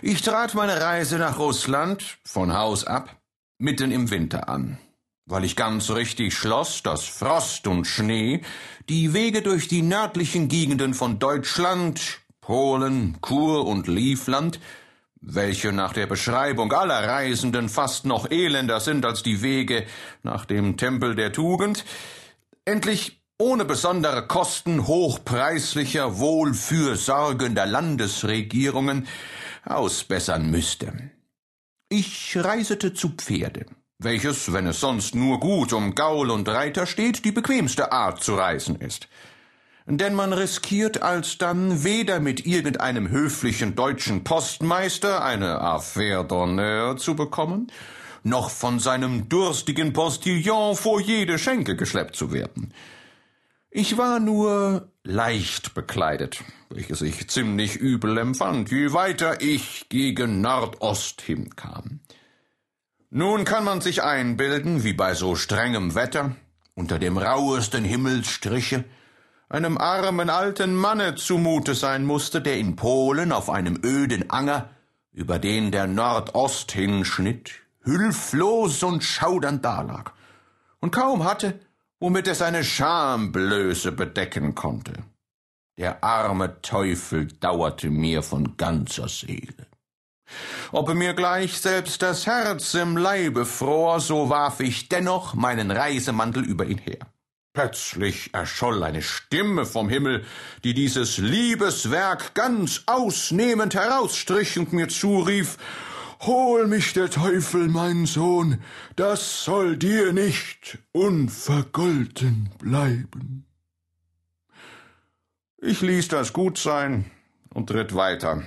Ich trat meine Reise nach Russland von Haus ab mitten im Winter an, weil ich ganz richtig schloss, dass Frost und Schnee die Wege durch die nördlichen Gegenden von Deutschland, Polen, Kur und Livland, welche nach der Beschreibung aller Reisenden fast noch elender sind als die Wege nach dem Tempel der Tugend, endlich ohne besondere Kosten hochpreislicher, wohlfürsorgender Landesregierungen ausbessern müsste. Ich reisete zu Pferde, welches, wenn es sonst nur gut um Gaul und Reiter steht, die bequemste Art zu reisen ist. Denn man riskiert alsdann weder mit irgendeinem höflichen deutschen Postmeister eine Affaire d'honneur zu bekommen, noch von seinem durstigen Postillon vor jede Schenke geschleppt zu werden. Ich war nur leicht bekleidet, welches ich ziemlich übel empfand, je weiter ich gegen Nordost hinkam. Nun kann man sich einbilden, wie bei so strengem Wetter, unter dem rauesten Himmelsstriche, einem armen alten Manne zumute sein musste, der in Polen auf einem öden Anger, über den der Nordost hinschnitt, hülflos und schaudernd dalag und kaum hatte, womit er seine Schamblöße bedecken konnte. Der arme Teufel dauerte mir von ganzer Seele. Ob mir gleich selbst das Herz im Leibe fror, so warf ich dennoch meinen Reisemantel über ihn her. Plötzlich erscholl eine Stimme vom Himmel, die dieses Liebeswerk ganz ausnehmend herausstrich und mir zurief Hol mich der Teufel, mein Sohn, das soll dir nicht unvergolten bleiben. Ich ließ das gut sein und ritt weiter,